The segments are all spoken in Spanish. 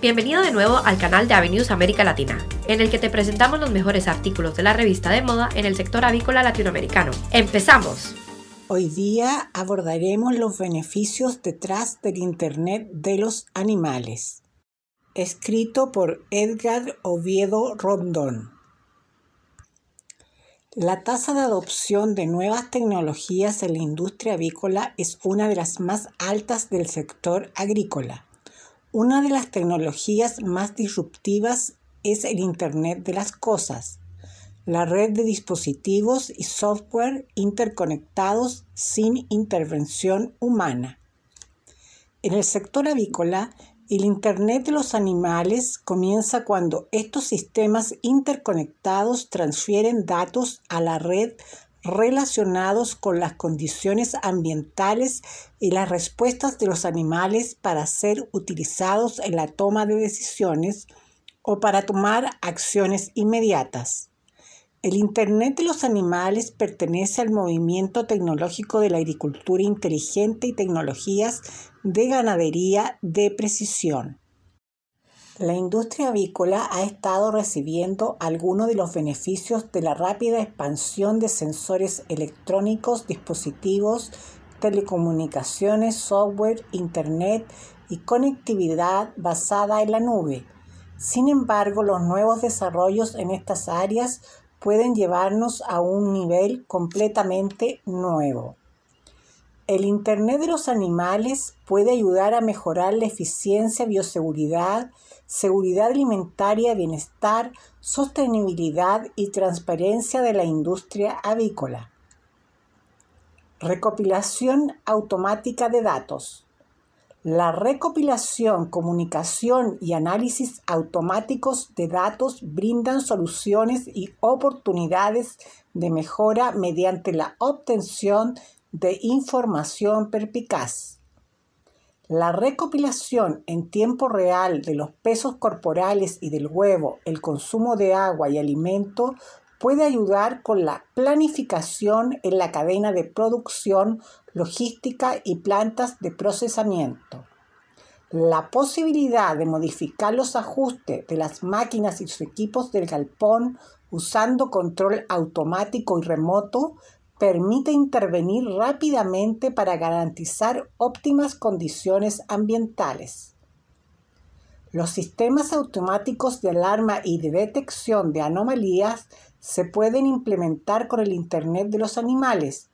Bienvenido de nuevo al canal de Avenues América Latina, en el que te presentamos los mejores artículos de la revista de moda en el sector avícola latinoamericano. ¡Empezamos! Hoy día abordaremos los beneficios detrás del Internet de los animales. Escrito por Edgar Oviedo Rondón. La tasa de adopción de nuevas tecnologías en la industria avícola es una de las más altas del sector agrícola. Una de las tecnologías más disruptivas es el Internet de las Cosas, la red de dispositivos y software interconectados sin intervención humana. En el sector avícola, el Internet de los animales comienza cuando estos sistemas interconectados transfieren datos a la red relacionados con las condiciones ambientales y las respuestas de los animales para ser utilizados en la toma de decisiones o para tomar acciones inmediatas. El Internet de los animales pertenece al movimiento tecnológico de la agricultura inteligente y tecnologías de ganadería de precisión. La industria avícola ha estado recibiendo algunos de los beneficios de la rápida expansión de sensores electrónicos, dispositivos, telecomunicaciones, software, internet y conectividad basada en la nube. Sin embargo, los nuevos desarrollos en estas áreas pueden llevarnos a un nivel completamente nuevo. El Internet de los animales puede ayudar a mejorar la eficiencia, bioseguridad, seguridad alimentaria, bienestar, sostenibilidad y transparencia de la industria avícola. Recopilación automática de datos. La recopilación, comunicación y análisis automáticos de datos brindan soluciones y oportunidades de mejora mediante la obtención de información perpicaz. La recopilación en tiempo real de los pesos corporales y del huevo, el consumo de agua y alimento puede ayudar con la planificación en la cadena de producción, logística y plantas de procesamiento. La posibilidad de modificar los ajustes de las máquinas y sus equipos del galpón usando control automático y remoto permite intervenir rápidamente para garantizar óptimas condiciones ambientales. Los sistemas automáticos de alarma y de detección de anomalías se pueden implementar con el Internet de los animales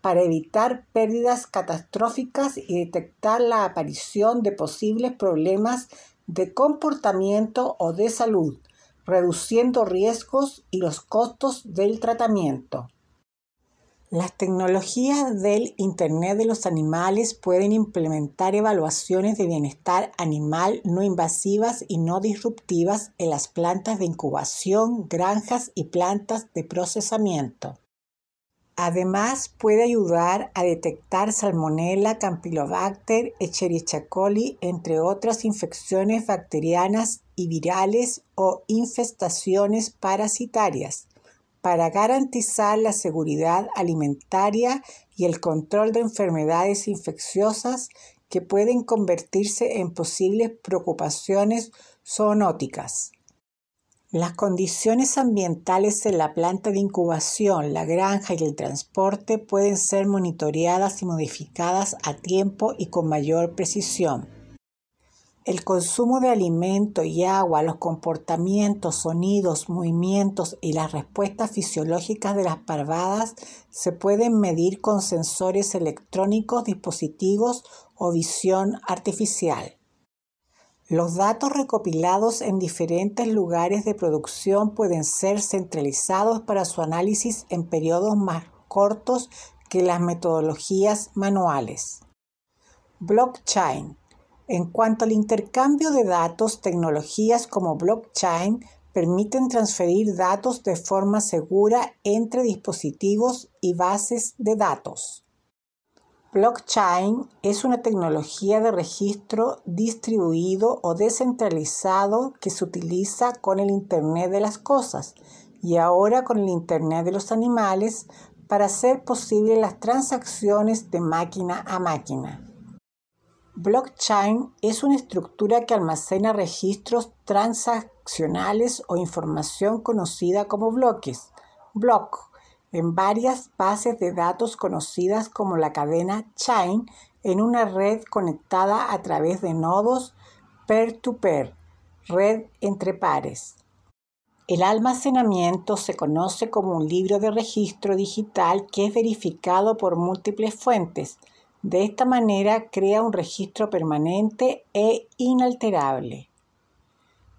para evitar pérdidas catastróficas y detectar la aparición de posibles problemas de comportamiento o de salud, reduciendo riesgos y los costos del tratamiento. Las tecnologías del Internet de los Animales pueden implementar evaluaciones de bienestar animal no invasivas y no disruptivas en las plantas de incubación, granjas y plantas de procesamiento. Además, puede ayudar a detectar Salmonella, Campylobacter, Escherichia coli, entre otras infecciones bacterianas y virales o infestaciones parasitarias para garantizar la seguridad alimentaria y el control de enfermedades infecciosas que pueden convertirse en posibles preocupaciones zoonóticas. Las condiciones ambientales en la planta de incubación, la granja y el transporte pueden ser monitoreadas y modificadas a tiempo y con mayor precisión. El consumo de alimento y agua, los comportamientos, sonidos, movimientos y las respuestas fisiológicas de las parvadas se pueden medir con sensores electrónicos, dispositivos o visión artificial. Los datos recopilados en diferentes lugares de producción pueden ser centralizados para su análisis en periodos más cortos que las metodologías manuales. Blockchain en cuanto al intercambio de datos, tecnologías como blockchain permiten transferir datos de forma segura entre dispositivos y bases de datos. Blockchain es una tecnología de registro distribuido o descentralizado que se utiliza con el Internet de las Cosas y ahora con el Internet de los Animales para hacer posible las transacciones de máquina a máquina. Blockchain es una estructura que almacena registros transaccionales o información conocida como bloques, block, en varias bases de datos conocidas como la cadena chain en una red conectada a través de nodos peer-to-peer, red entre pares. El almacenamiento se conoce como un libro de registro digital que es verificado por múltiples fuentes, de esta manera crea un registro permanente e inalterable.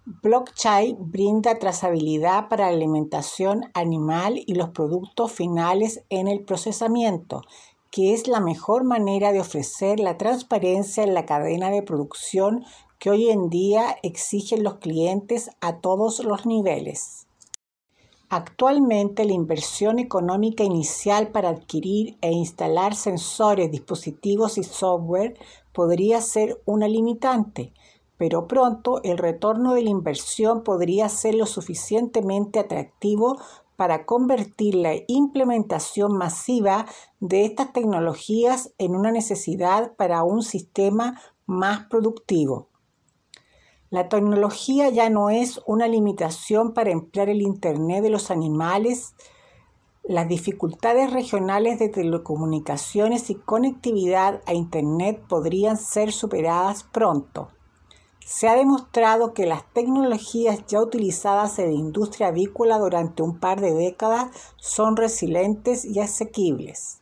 Blockchain brinda trazabilidad para la alimentación animal y los productos finales en el procesamiento, que es la mejor manera de ofrecer la transparencia en la cadena de producción que hoy en día exigen los clientes a todos los niveles. Actualmente la inversión económica inicial para adquirir e instalar sensores, dispositivos y software podría ser una limitante, pero pronto el retorno de la inversión podría ser lo suficientemente atractivo para convertir la implementación masiva de estas tecnologías en una necesidad para un sistema más productivo. La tecnología ya no es una limitación para emplear el Internet de los animales. Las dificultades regionales de telecomunicaciones y conectividad a Internet podrían ser superadas pronto. Se ha demostrado que las tecnologías ya utilizadas en la industria avícola durante un par de décadas son resilientes y asequibles.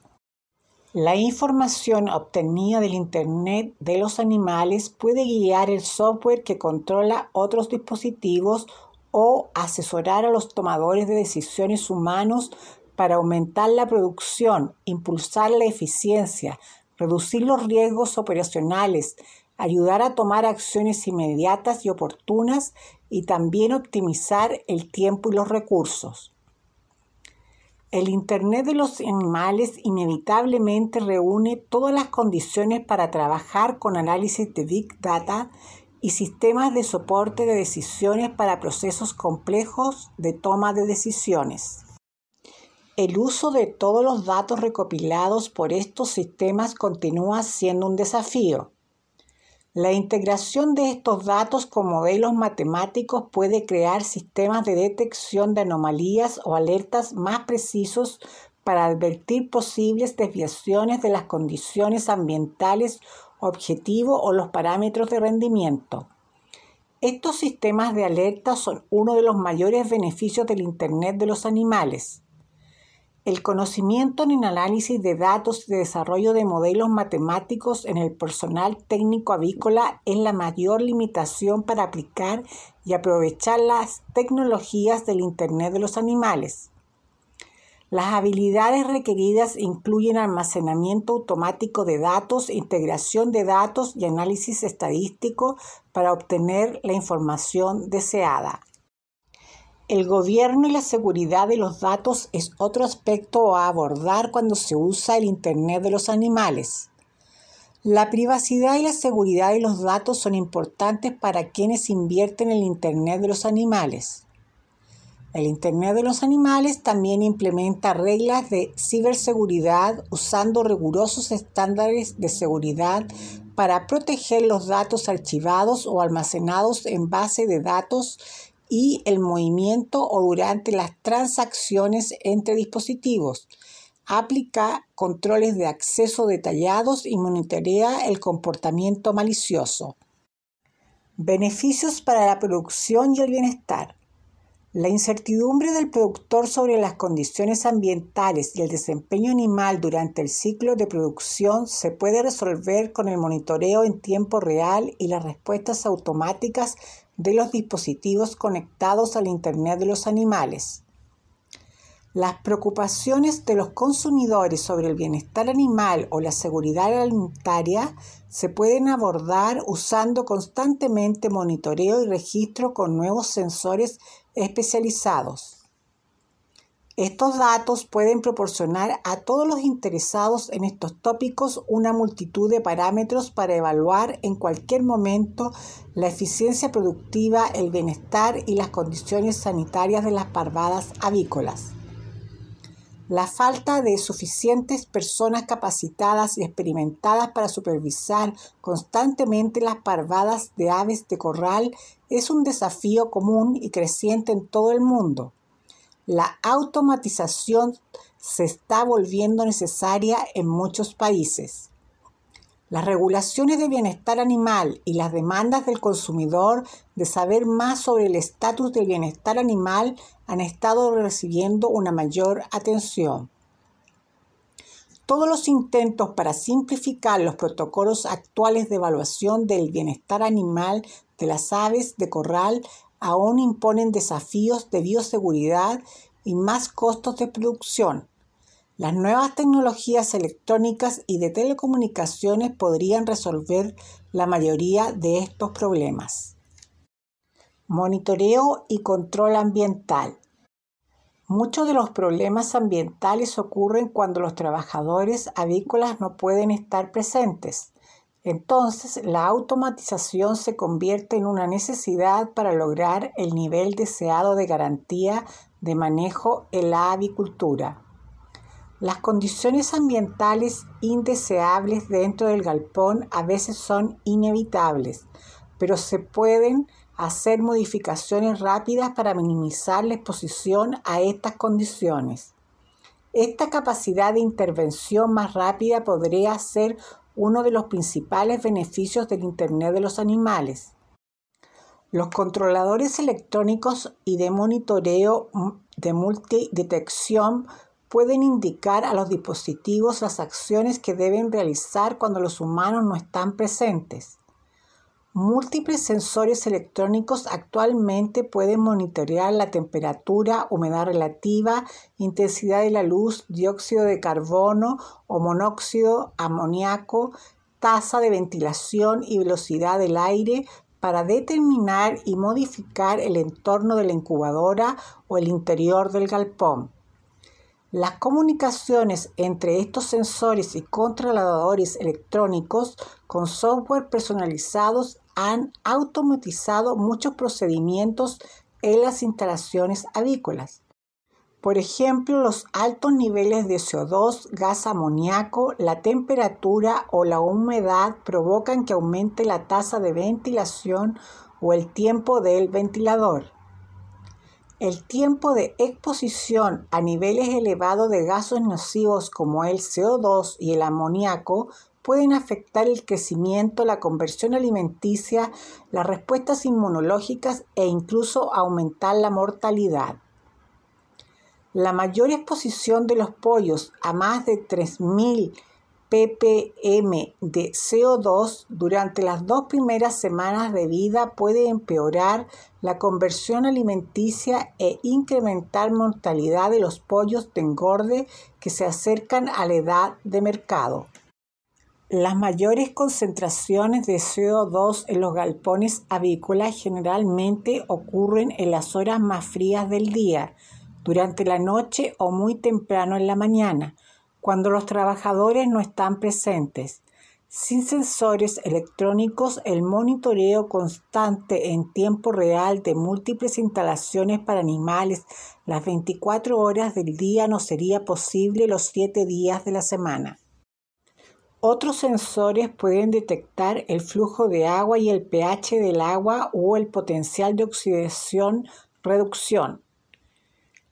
La información obtenida del Internet de los animales puede guiar el software que controla otros dispositivos o asesorar a los tomadores de decisiones humanos para aumentar la producción, impulsar la eficiencia, reducir los riesgos operacionales, ayudar a tomar acciones inmediatas y oportunas y también optimizar el tiempo y los recursos. El Internet de los animales inevitablemente reúne todas las condiciones para trabajar con análisis de Big Data y sistemas de soporte de decisiones para procesos complejos de toma de decisiones. El uso de todos los datos recopilados por estos sistemas continúa siendo un desafío. La integración de estos datos con modelos matemáticos puede crear sistemas de detección de anomalías o alertas más precisos para advertir posibles desviaciones de las condiciones ambientales objetivo o los parámetros de rendimiento. Estos sistemas de alerta son uno de los mayores beneficios del Internet de los animales. El conocimiento en el análisis de datos y desarrollo de modelos matemáticos en el personal técnico avícola es la mayor limitación para aplicar y aprovechar las tecnologías del Internet de los animales. Las habilidades requeridas incluyen almacenamiento automático de datos, integración de datos y análisis estadístico para obtener la información deseada. El gobierno y la seguridad de los datos es otro aspecto a abordar cuando se usa el Internet de los animales. La privacidad y la seguridad de los datos son importantes para quienes invierten en el Internet de los animales. El Internet de los animales también implementa reglas de ciberseguridad usando rigurosos estándares de seguridad para proteger los datos archivados o almacenados en base de datos y el movimiento o durante las transacciones entre dispositivos. Aplica controles de acceso detallados y monitorea el comportamiento malicioso. Beneficios para la producción y el bienestar. La incertidumbre del productor sobre las condiciones ambientales y el desempeño animal durante el ciclo de producción se puede resolver con el monitoreo en tiempo real y las respuestas automáticas de los dispositivos conectados al Internet de los animales. Las preocupaciones de los consumidores sobre el bienestar animal o la seguridad alimentaria se pueden abordar usando constantemente monitoreo y registro con nuevos sensores especializados. Estos datos pueden proporcionar a todos los interesados en estos tópicos una multitud de parámetros para evaluar en cualquier momento la eficiencia productiva, el bienestar y las condiciones sanitarias de las parvadas avícolas. La falta de suficientes personas capacitadas y experimentadas para supervisar constantemente las parvadas de aves de corral es un desafío común y creciente en todo el mundo. La automatización se está volviendo necesaria en muchos países. Las regulaciones de bienestar animal y las demandas del consumidor de saber más sobre el estatus del bienestar animal han estado recibiendo una mayor atención. Todos los intentos para simplificar los protocolos actuales de evaluación del bienestar animal de las aves de corral aún imponen desafíos de bioseguridad y más costos de producción. Las nuevas tecnologías electrónicas y de telecomunicaciones podrían resolver la mayoría de estos problemas. Monitoreo y control ambiental. Muchos de los problemas ambientales ocurren cuando los trabajadores avícolas no pueden estar presentes. Entonces, la automatización se convierte en una necesidad para lograr el nivel deseado de garantía de manejo en la avicultura. Las condiciones ambientales indeseables dentro del galpón a veces son inevitables, pero se pueden hacer modificaciones rápidas para minimizar la exposición a estas condiciones. Esta capacidad de intervención más rápida podría ser uno de los principales beneficios del Internet de los Animales. Los controladores electrónicos y de monitoreo de multidetección pueden indicar a los dispositivos las acciones que deben realizar cuando los humanos no están presentes. Múltiples sensores electrónicos actualmente pueden monitorear la temperatura, humedad relativa, intensidad de la luz, dióxido de carbono o monóxido amoníaco, tasa de ventilación y velocidad del aire para determinar y modificar el entorno de la incubadora o el interior del galpón. Las comunicaciones entre estos sensores y controladores electrónicos con software personalizados han automatizado muchos procedimientos en las instalaciones avícolas. Por ejemplo, los altos niveles de CO2, gas amoníaco, la temperatura o la humedad provocan que aumente la tasa de ventilación o el tiempo del ventilador. El tiempo de exposición a niveles elevados de gases nocivos como el CO2 y el amoníaco pueden afectar el crecimiento, la conversión alimenticia, las respuestas inmunológicas e incluso aumentar la mortalidad. La mayor exposición de los pollos a más de 3.000 ppm de CO2 durante las dos primeras semanas de vida puede empeorar la conversión alimenticia e incrementar mortalidad de los pollos de engorde que se acercan a la edad de mercado. Las mayores concentraciones de CO2 en los galpones avícolas generalmente ocurren en las horas más frías del día, durante la noche o muy temprano en la mañana, cuando los trabajadores no están presentes. Sin sensores electrónicos, el monitoreo constante en tiempo real de múltiples instalaciones para animales las 24 horas del día no sería posible los 7 días de la semana. Otros sensores pueden detectar el flujo de agua y el pH del agua o el potencial de oxidación-reducción.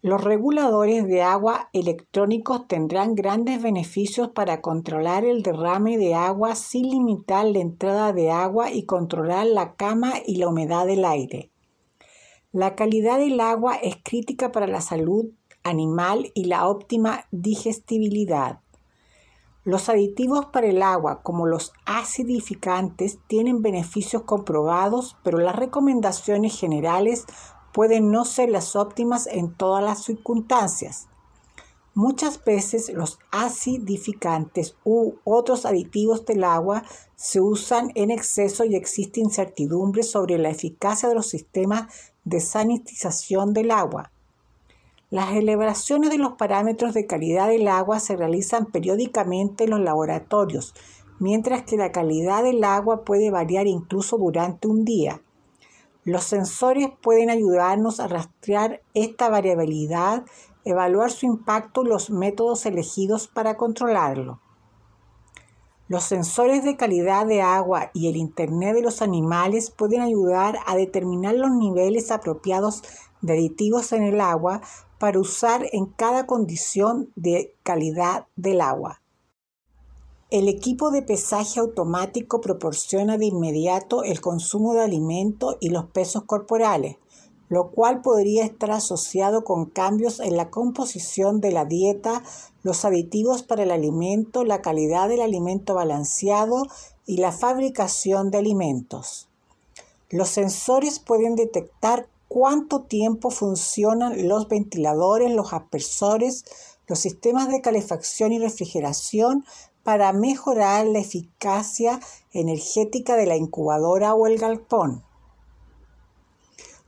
Los reguladores de agua electrónicos tendrán grandes beneficios para controlar el derrame de agua sin limitar la entrada de agua y controlar la cama y la humedad del aire. La calidad del agua es crítica para la salud animal y la óptima digestibilidad. Los aditivos para el agua, como los acidificantes, tienen beneficios comprobados, pero las recomendaciones generales pueden no ser las óptimas en todas las circunstancias. Muchas veces los acidificantes u otros aditivos del agua se usan en exceso y existe incertidumbre sobre la eficacia de los sistemas de sanitización del agua. Las elevaciones de los parámetros de calidad del agua se realizan periódicamente en los laboratorios, mientras que la calidad del agua puede variar incluso durante un día. Los sensores pueden ayudarnos a rastrear esta variabilidad evaluar su impacto y los métodos elegidos para controlarlo. Los sensores de calidad de agua y el Internet de los animales pueden ayudar a determinar los niveles apropiados de aditivos en el agua para usar en cada condición de calidad del agua. El equipo de pesaje automático proporciona de inmediato el consumo de alimento y los pesos corporales, lo cual podría estar asociado con cambios en la composición de la dieta, los aditivos para el alimento, la calidad del alimento balanceado y la fabricación de alimentos. Los sensores pueden detectar cuánto tiempo funcionan los ventiladores, los aspersores, los sistemas de calefacción y refrigeración para mejorar la eficacia energética de la incubadora o el galpón.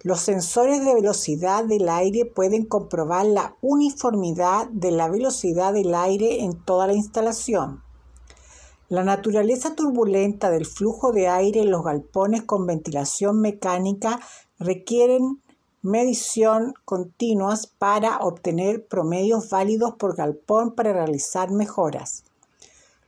Los sensores de velocidad del aire pueden comprobar la uniformidad de la velocidad del aire en toda la instalación. La naturaleza turbulenta del flujo de aire en los galpones con ventilación mecánica requieren medición continuas para obtener promedios válidos por galpón para realizar mejoras.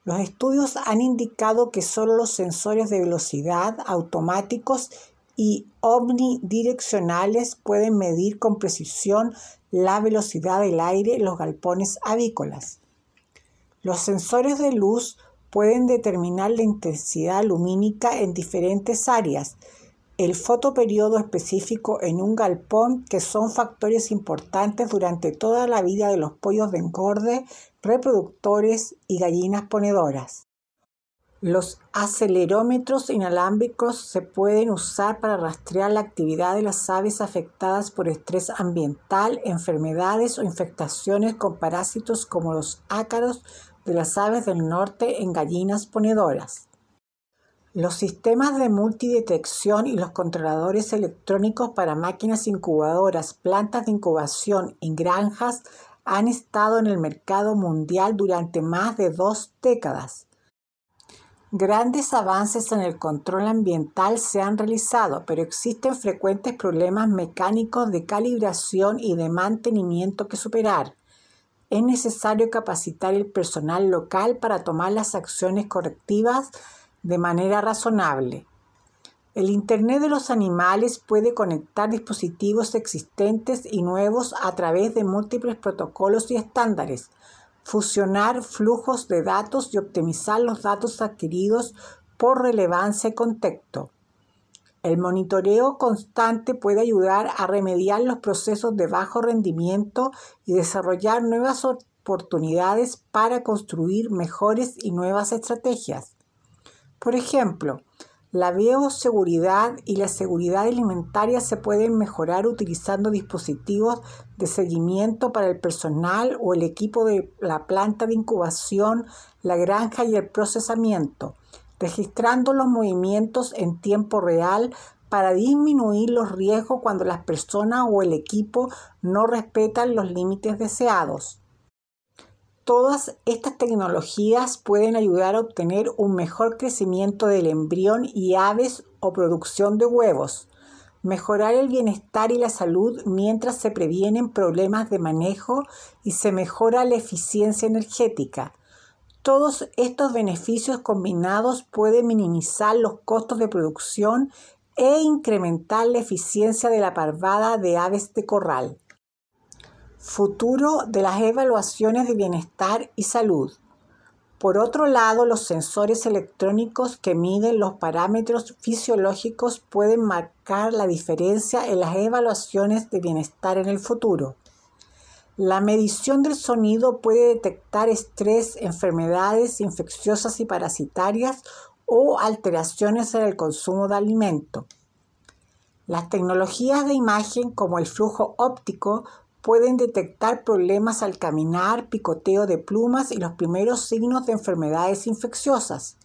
Los estudios han indicado que solo los sensores de velocidad automáticos y omnidireccionales pueden medir con precisión la velocidad del aire en los galpones avícolas. Los sensores de luz pueden determinar la intensidad lumínica en diferentes áreas, el fotoperiodo específico en un galpón, que son factores importantes durante toda la vida de los pollos de engorde, reproductores y gallinas ponedoras. Los acelerómetros inalámbricos se pueden usar para rastrear la actividad de las aves afectadas por estrés ambiental, enfermedades o infectaciones con parásitos como los ácaros de las aves del norte en gallinas ponedoras. Los sistemas de multidetección y los controladores electrónicos para máquinas incubadoras, plantas de incubación y granjas han estado en el mercado mundial durante más de dos décadas. Grandes avances en el control ambiental se han realizado, pero existen frecuentes problemas mecánicos de calibración y de mantenimiento que superar. Es necesario capacitar el personal local para tomar las acciones correctivas de manera razonable. El Internet de los animales puede conectar dispositivos existentes y nuevos a través de múltiples protocolos y estándares, fusionar flujos de datos y optimizar los datos adquiridos por relevancia y contexto. El monitoreo constante puede ayudar a remediar los procesos de bajo rendimiento y desarrollar nuevas oportunidades para construir mejores y nuevas estrategias. Por ejemplo, la bioseguridad y la seguridad alimentaria se pueden mejorar utilizando dispositivos de seguimiento para el personal o el equipo de la planta de incubación, la granja y el procesamiento, registrando los movimientos en tiempo real para disminuir los riesgos cuando las personas o el equipo no respetan los límites deseados. Todas estas tecnologías pueden ayudar a obtener un mejor crecimiento del embrión y aves o producción de huevos, mejorar el bienestar y la salud mientras se previenen problemas de manejo y se mejora la eficiencia energética. Todos estos beneficios combinados pueden minimizar los costos de producción e incrementar la eficiencia de la parvada de aves de corral. Futuro de las evaluaciones de bienestar y salud. Por otro lado, los sensores electrónicos que miden los parámetros fisiológicos pueden marcar la diferencia en las evaluaciones de bienestar en el futuro. La medición del sonido puede detectar estrés, enfermedades infecciosas y parasitarias o alteraciones en el consumo de alimento. Las tecnologías de imagen como el flujo óptico pueden detectar problemas al caminar, picoteo de plumas y los primeros signos de enfermedades infecciosas.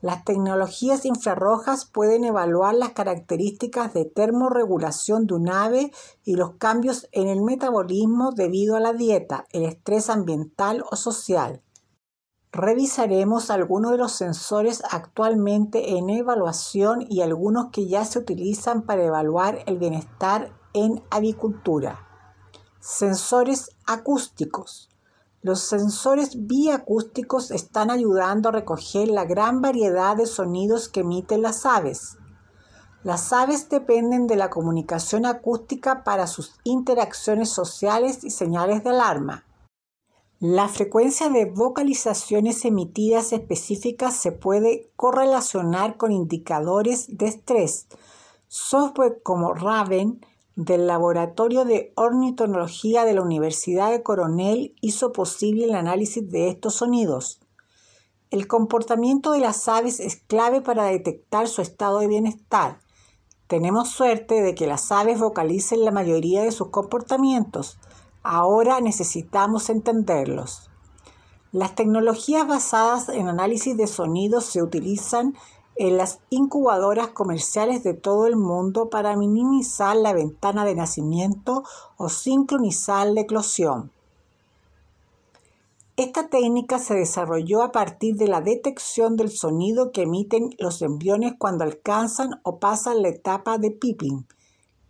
Las tecnologías infrarrojas pueden evaluar las características de termorregulación de un ave y los cambios en el metabolismo debido a la dieta, el estrés ambiental o social. Revisaremos algunos de los sensores actualmente en evaluación y algunos que ya se utilizan para evaluar el bienestar en avicultura. Sensores acústicos. Los sensores biacústicos están ayudando a recoger la gran variedad de sonidos que emiten las aves. Las aves dependen de la comunicación acústica para sus interacciones sociales y señales de alarma. La frecuencia de vocalizaciones emitidas específicas se puede correlacionar con indicadores de estrés. Software como Raven del Laboratorio de Ornitología de la Universidad de Coronel hizo posible el análisis de estos sonidos. El comportamiento de las aves es clave para detectar su estado de bienestar. Tenemos suerte de que las aves vocalicen la mayoría de sus comportamientos. Ahora necesitamos entenderlos. Las tecnologías basadas en análisis de sonidos se utilizan en las incubadoras comerciales de todo el mundo para minimizar la ventana de nacimiento o sincronizar la eclosión. Esta técnica se desarrolló a partir de la detección del sonido que emiten los embriones cuando alcanzan o pasan la etapa de piping,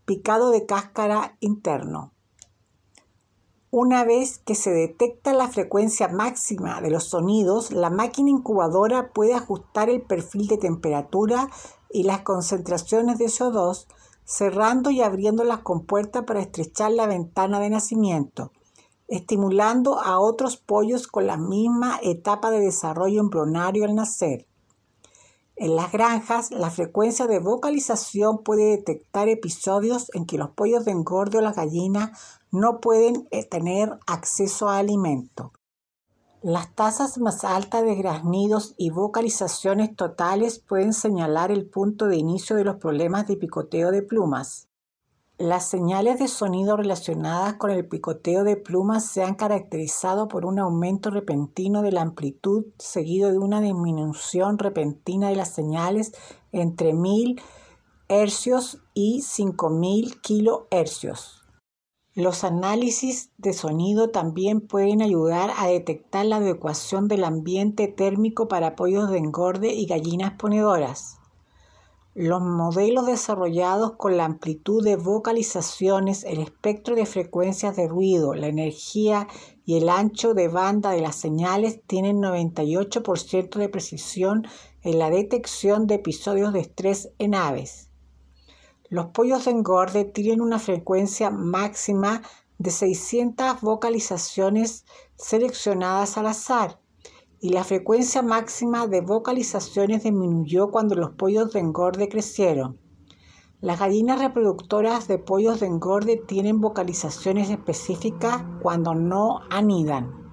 picado de cáscara interno. Una vez que se detecta la frecuencia máxima de los sonidos, la máquina incubadora puede ajustar el perfil de temperatura y las concentraciones de CO2, cerrando y abriendo las compuertas para estrechar la ventana de nacimiento estimulando a otros pollos con la misma etapa de desarrollo embrionario al nacer. En las granjas, la frecuencia de vocalización puede detectar episodios en que los pollos de engorde o las gallinas no pueden eh, tener acceso a alimento. Las tasas más altas de graznidos y vocalizaciones totales pueden señalar el punto de inicio de los problemas de picoteo de plumas. Las señales de sonido relacionadas con el picoteo de plumas se han caracterizado por un aumento repentino de la amplitud seguido de una disminución repentina de las señales entre 1000 Hz y 5000 kHz. Los análisis de sonido también pueden ayudar a detectar la adecuación del ambiente térmico para pollos de engorde y gallinas ponedoras. Los modelos desarrollados con la amplitud de vocalizaciones, el espectro de frecuencias de ruido, la energía y el ancho de banda de las señales tienen 98% de precisión en la detección de episodios de estrés en aves. Los pollos de engorde tienen una frecuencia máxima de 600 vocalizaciones seleccionadas al azar y la frecuencia máxima de vocalizaciones disminuyó cuando los pollos de engorde crecieron. Las gallinas reproductoras de pollos de engorde tienen vocalizaciones específicas cuando no anidan.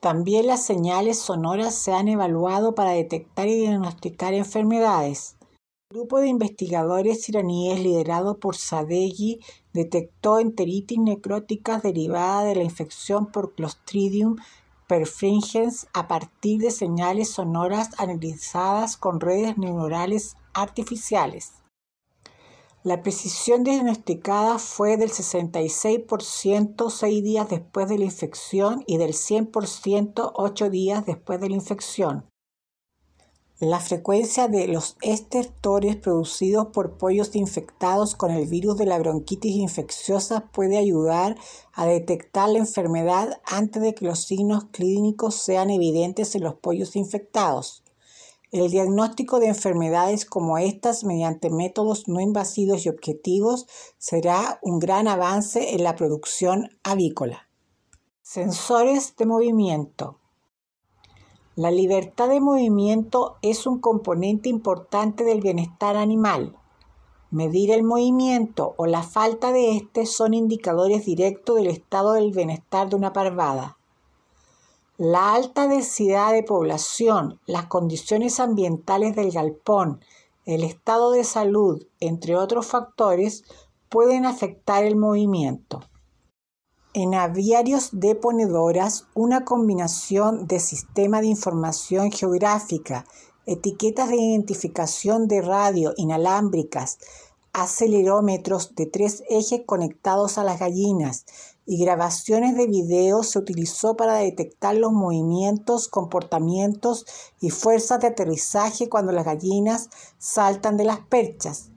También las señales sonoras se han evaluado para detectar y diagnosticar enfermedades. El grupo de investigadores iraníes liderado por Sadeghi detectó enteritis necróticas derivada de la infección por Clostridium perfringens a partir de señales sonoras analizadas con redes neuronales artificiales. La precisión diagnosticada fue del 66% seis días después de la infección y del 100% ocho días después de la infección. La frecuencia de los estertores producidos por pollos infectados con el virus de la bronquitis infecciosa puede ayudar a detectar la enfermedad antes de que los signos clínicos sean evidentes en los pollos infectados. El diagnóstico de enfermedades como estas mediante métodos no invasivos y objetivos será un gran avance en la producción avícola. Sensores de movimiento. La libertad de movimiento es un componente importante del bienestar animal. Medir el movimiento o la falta de éste son indicadores directos del estado del bienestar de una parvada. La alta densidad de población, las condiciones ambientales del galpón, el estado de salud, entre otros factores, pueden afectar el movimiento en aviarios de ponedoras una combinación de sistema de información geográfica, etiquetas de identificación de radio inalámbricas, acelerómetros de tres ejes conectados a las gallinas y grabaciones de video se utilizó para detectar los movimientos, comportamientos y fuerzas de aterrizaje cuando las gallinas saltan de las perchas.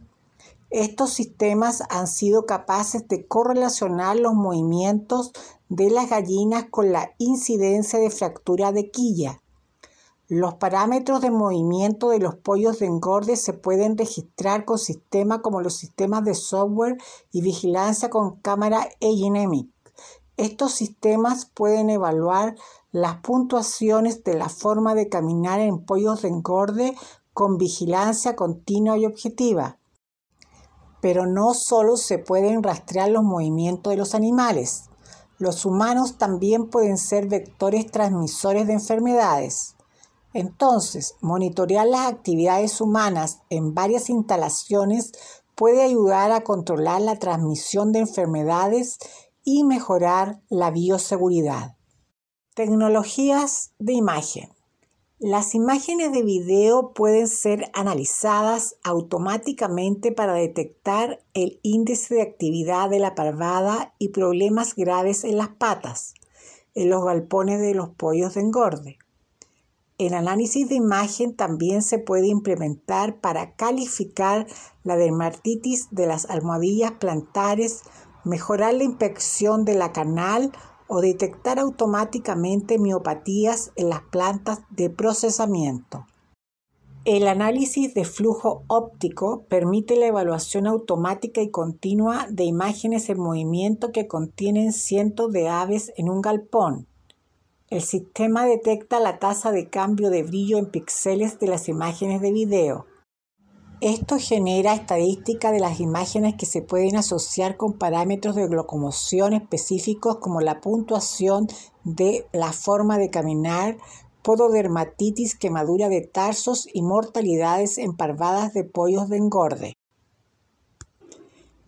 Estos sistemas han sido capaces de correlacionar los movimientos de las gallinas con la incidencia de fractura de quilla. Los parámetros de movimiento de los pollos de engorde se pueden registrar con sistemas como los sistemas de software y vigilancia con cámara Agenemic. Estos sistemas pueden evaluar las puntuaciones de la forma de caminar en pollos de engorde con vigilancia continua y objetiva. Pero no solo se pueden rastrear los movimientos de los animales. Los humanos también pueden ser vectores transmisores de enfermedades. Entonces, monitorear las actividades humanas en varias instalaciones puede ayudar a controlar la transmisión de enfermedades y mejorar la bioseguridad. Tecnologías de imagen. Las imágenes de video pueden ser analizadas automáticamente para detectar el índice de actividad de la parvada y problemas graves en las patas, en los galpones de los pollos de engorde. El análisis de imagen también se puede implementar para calificar la dermatitis de las almohadillas plantares, mejorar la inspección de la canal o detectar automáticamente miopatías en las plantas de procesamiento. El análisis de flujo óptico permite la evaluación automática y continua de imágenes en movimiento que contienen cientos de aves en un galpón. El sistema detecta la tasa de cambio de brillo en píxeles de las imágenes de video. Esto genera estadística de las imágenes que se pueden asociar con parámetros de locomoción específicos como la puntuación de la forma de caminar, pododermatitis, quemadura de tarsos y mortalidades en parvadas de pollos de engorde.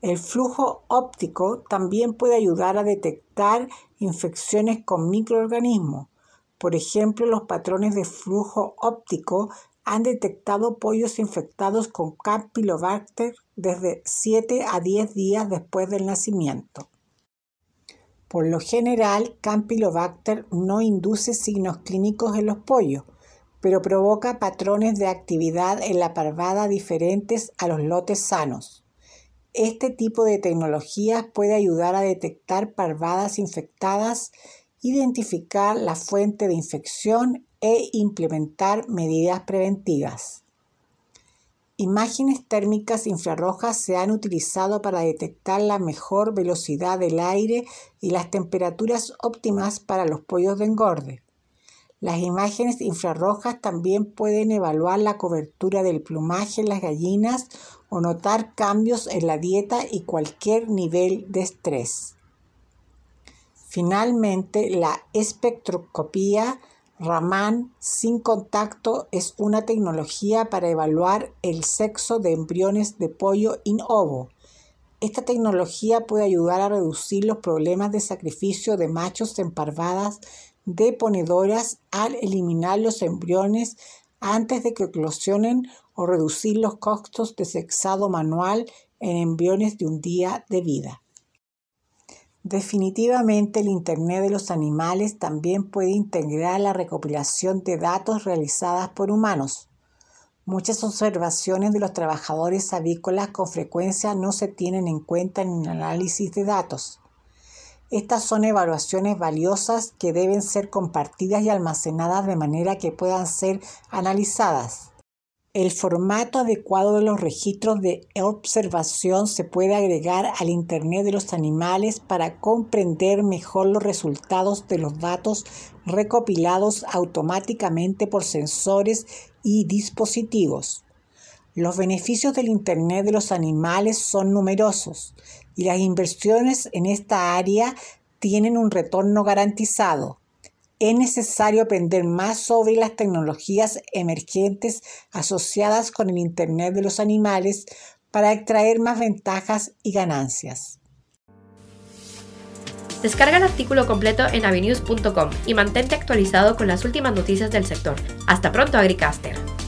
El flujo óptico también puede ayudar a detectar infecciones con microorganismos. Por ejemplo, los patrones de flujo óptico han detectado pollos infectados con Campylobacter desde 7 a 10 días después del nacimiento. Por lo general, Campylobacter no induce signos clínicos en los pollos, pero provoca patrones de actividad en la parvada diferentes a los lotes sanos. Este tipo de tecnologías puede ayudar a detectar parvadas infectadas, identificar la fuente de infección e implementar medidas preventivas. Imágenes térmicas infrarrojas se han utilizado para detectar la mejor velocidad del aire y las temperaturas óptimas para los pollos de engorde. Las imágenes infrarrojas también pueden evaluar la cobertura del plumaje en las gallinas o notar cambios en la dieta y cualquier nivel de estrés. Finalmente, la espectroscopía Raman sin contacto es una tecnología para evaluar el sexo de embriones de pollo in ovo. Esta tecnología puede ayudar a reducir los problemas de sacrificio de machos en parvadas de ponedoras al eliminar los embriones antes de que eclosionen o reducir los costos de sexado manual en embriones de un día de vida. Definitivamente el Internet de los animales también puede integrar la recopilación de datos realizadas por humanos. Muchas observaciones de los trabajadores avícolas con frecuencia no se tienen en cuenta en el análisis de datos. Estas son evaluaciones valiosas que deben ser compartidas y almacenadas de manera que puedan ser analizadas. El formato adecuado de los registros de observación se puede agregar al Internet de los animales para comprender mejor los resultados de los datos recopilados automáticamente por sensores y dispositivos. Los beneficios del Internet de los animales son numerosos y las inversiones en esta área tienen un retorno garantizado es necesario aprender más sobre las tecnologías emergentes asociadas con el Internet de los animales para extraer más ventajas y ganancias. Descarga el artículo completo en avenews.com y mantente actualizado con las últimas noticias del sector. Hasta pronto, Agricaster.